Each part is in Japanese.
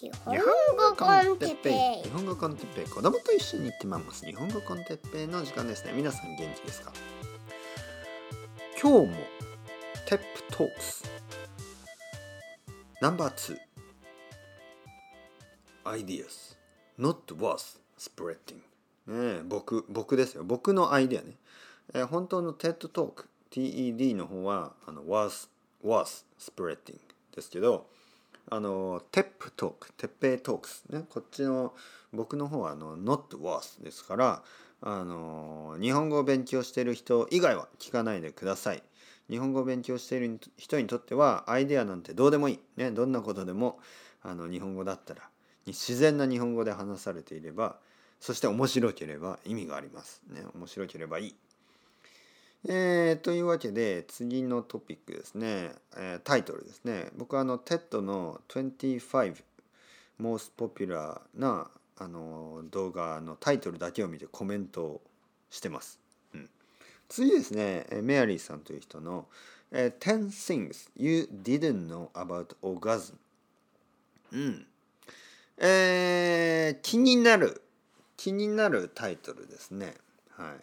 日本語 con テッペイ。日本語 con テッペイ。子供と一緒に行ってまいます。日本語 con テッペイの時間ですね。皆さん元気ですか？今日も TEP Talks。ナンバー2 ideas not worth spreading ね僕僕ですよ。僕のアイディアね、えー本当の TED Talk TED の方はあの worth worth spreading ですけどあの TEP Talk テッペイ Talks ねこっちの僕の方はあの not worth ですからあの日本語を勉強している人以外は聞かないでください日本語を勉強している人にとってはアイデアなんてどうでもいい、ね、どんなことでもあの日本語だったら自然な日本語で話されていればそして面白ければ意味があります。ね、面白ければいい。えー、というわけで次のトピックですね、えータイトルですね。僕はあの TED の25 most popular なあの動画のタイトルだけを見てコメントをしてます、うん、次ですね。メアリーさんという人の、えー10 things you didn't know about orgasm うん。えー気になる気になるタイトルですね。は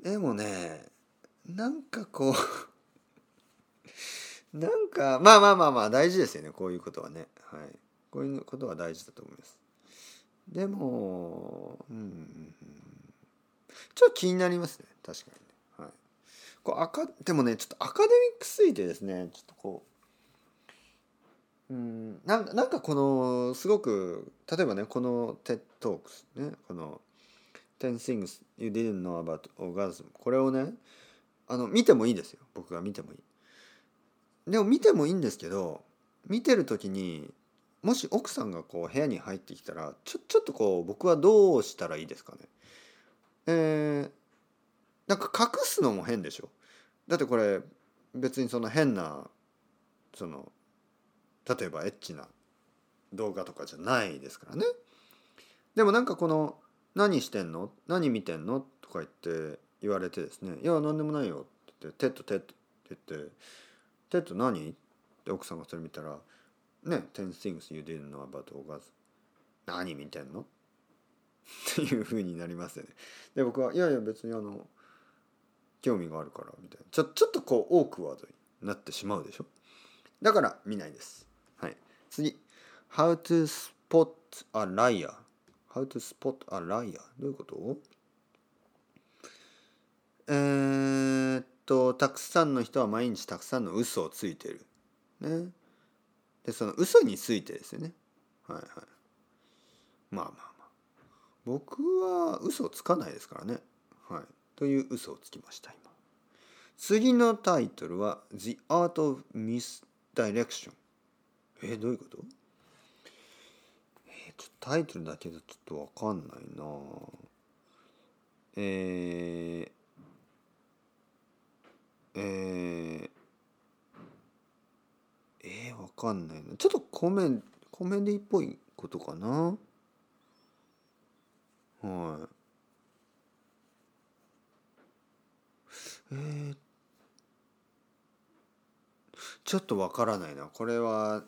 い。でもねなんかこう なんかまあまあまあまあ大事ですよねこういうことはね。はい。こういうことは大事だと思います。でもうんうんちょっと気になりますね確かにね。はい。こう赤でもねちょっとアカデミックすぎてですねちょっとこううんなんなんかこのすごく例えばねこの TED Talks ねこの10 things you didn't know about orgasm これをねあの見てもいいですよ。僕が見てもいい。でも見てもいいんですけど見てる時にもし奥さんがこう部屋に入ってきたらちょちょっとこう僕はどうしたらいいですかね。えー、なんか隠すのも変でしょ。だってこれ別にその変なその例えばエッチな動画とかじゃないですからね。でもなんかこの「何してんの？何見てんの?」とか言って言われてですね「いや何でもないよ」って言って「テッドテッド」って言って「 TED 何?」って奥さんがそれ見たら「ね10 things you didn't know about orgasm」何見てんの？っていう風になりますよね。で僕は「いやいや別にあの興味があるから」みたいな。ちょちょっとこうオークワードになってしまうでしょ？だから見ないです。はい、次「How to spot a liar」「How to spot a liar」どういうこと？えっとたくさんの人は毎日たくさんの嘘をついてる。ね。でその嘘についてですよね。はいはい。まあまあまあ。僕は嘘をつかないですからね。はい。という嘘をつきました今。次のタイトルは「The Art of Misdirection」。えどういうこと？えちょっとタイトルだけだとちょっとわかんないなえーえー、えー、わかんないな。ちょっとコメンコメンディっぽいことかな？はい。えー、ちょっとわからないな。これは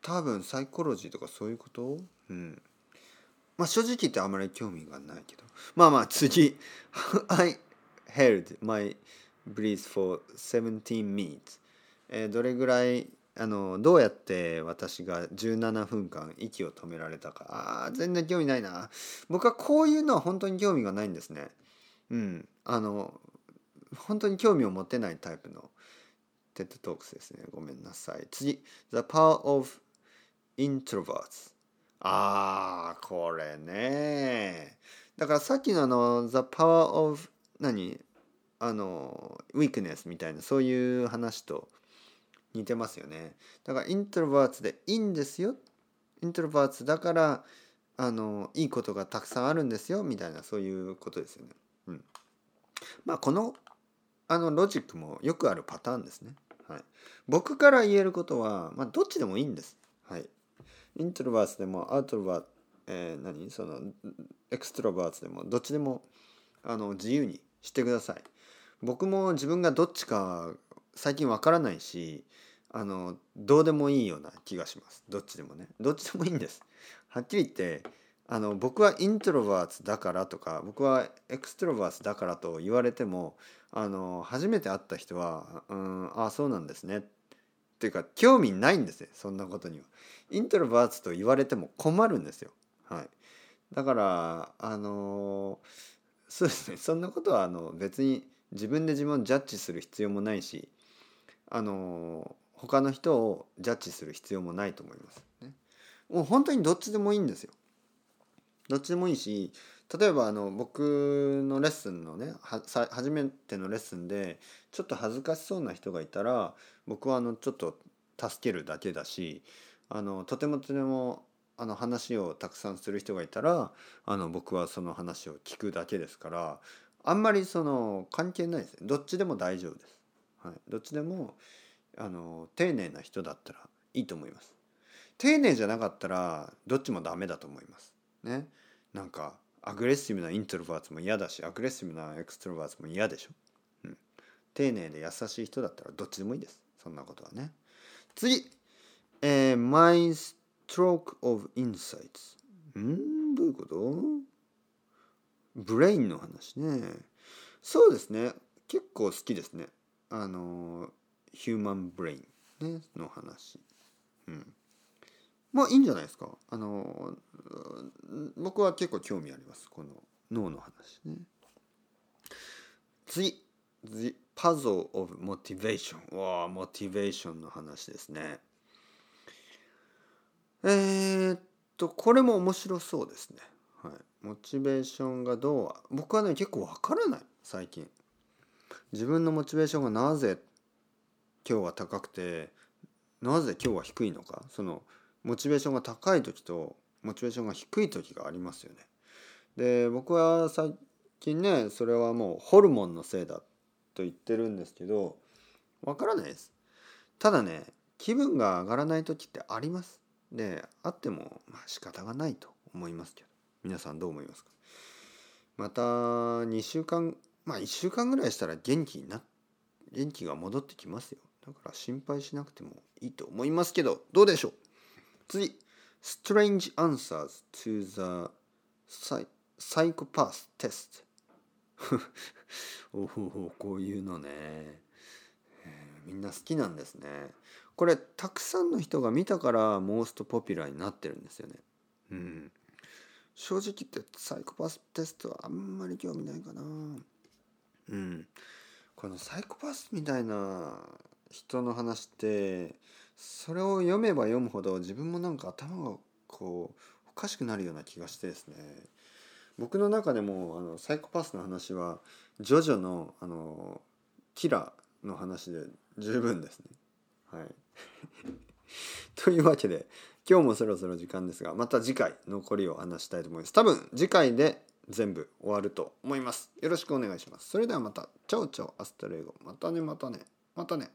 多分サイコロジーとかそういうこと？うん。まあ正直言ってあまり興味がないけど。まあまあ次。I held my breath for 17 minutes、えーどれぐらいあのどうやって私が17分間息を止められたか。あ全然興味ないな。僕はこういうのは本当に興味がないんですね。うん。あの本当に興味を持てないタイプの TED Talks ですね。ごめんなさい。次。The Power of Introverts あーこれね。だからさっきのあの The Power of 何？あのウィークネスみたいなそういう話と似てますよねだからイントロバーツでいいんですよイントロバーツだからあのいいことがたくさんあるんですよみたいなそういうことですよね。うん、まあこのあのロジックもよくあるパターンですね。はい、僕から言えることは、まあ、どっちでもいいんです。はい、イントロバーツでもアウトロバーツ、えー何？そのエクストロバーツでもどっちでもあの自由にしてください。僕も自分がどっちか最近わからないしあのどうでもいいような気がします。どっちでもね。どっちでもいいんです。はっきり言ってあの僕はイントロバーツだからとか僕はエクストロバーツだからと言われてもあの初めて会った人は「うんああそうなんですね」っていうか興味ないんですよ。そんなことには。イントロバーツと言われても困るんですよ。はい、だからあのそうですね。そんなことはあの別に自分で自分をジャッジする必要もないしあの他の人をジャッジする必要もないと思います。ね、もう本当にどっちでもいいんですよ。どっちでもいいし例えばあの僕のレッスンのね初めてのレッスンでちょっと恥ずかしそうな人がいたら僕はあのちょっと助けるだけだしあのとてもとてもあの話をたくさんする人がいたらあの僕はその話を聞くだけですからあんまりその関係ないです。どっちでも大丈夫です。はい、どっちでもあの丁寧な人だったらいいと思います。丁寧じゃなかったらどっちもダメだと思います。ね。なんかアグレッシブなイントロバーツも嫌だしアグレッシブなエクストロバーツも嫌でしょ、うん、丁寧で優しい人だったらどっちでもいいです。そんなことはね。次、えー、My Stroke of Insights ん？どういうこと？ブレインの話ね。そうですね。結構好きですね。あのヒューマンブレイン、ね、の話。うん。まあいいんじゃないですか。あの僕は結構興味あります。この脳の話ね。次。The Puzzle of Motivation わあモチベーションの話ですね。えー、っとこれも面白そうですね。モチベーションがどう僕はね結構わからない最近自分のモチベーションがなぜ今日は高くてなぜ今日は低いのかそのモチベーションが高い時とモチベーションが低い時がありますよね。で僕は最近ねそれはもうホルモンのせいだと言ってるんですけどわからないです。ただね気分が上がらない時ってあります。であってもまあ仕方がないと思いますけど皆さんどう思いますか？また2週間まあ1週間ぐらいしたら元気にな元気が戻ってきますよ。だから心配しなくてもいいと思いますけどどうでしょう？次 Strange answers to the psychopath test おおこういうのね、みんな好きなんですね。これたくさんの人が見たからモーストポピュラーになってるんですよね。うん。正直言ってサイコパステストはあんまり興味ないかな。うん。このサイコパスみたいな人の話ってそれを読めば読むほど自分もなんか頭がこうおかしくなるような気がしてですね。僕の中でもあのサイコパスの話はジョジョのあのキラの話で十分ですね。はい、というわけで今日もそろそろ時間ですがまた次回残りを話したいと思います。多分次回で全部終わると思います。よろしくお願いします。それではまた。 Chao chao hasta luego。またねまたね。またね。